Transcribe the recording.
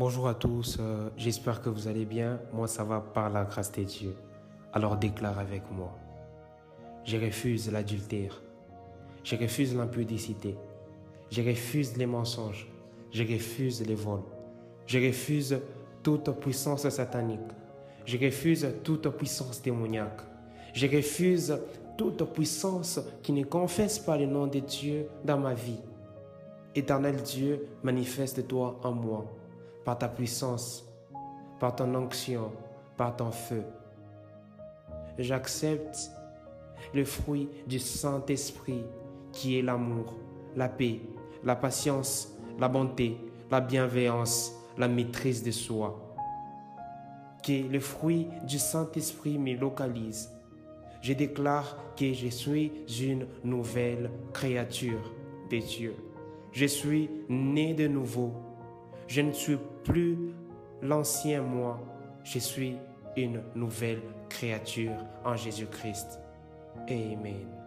Bonjour à tous, euh, j'espère que vous allez bien. Moi, ça va par la grâce de Dieu. Alors déclare avec moi. Je refuse l'adultère. Je refuse l'impudicité. Je refuse les mensonges. Je refuse les vols. Je refuse toute puissance satanique. Je refuse toute puissance démoniaque. Je refuse toute puissance qui ne confesse pas le nom de Dieu dans ma vie. Éternel Dieu, manifeste-toi en moi par ta puissance, par ton onction, par ton feu. J'accepte le fruit du Saint-Esprit qui est l'amour, la paix, la patience, la bonté, la bienveillance, la maîtrise de soi. Que le fruit du Saint-Esprit me localise. Je déclare que je suis une nouvelle créature de Dieu. Je suis né de nouveau. Je ne suis plus l'ancien moi. Je suis une nouvelle créature en Jésus-Christ. Amen.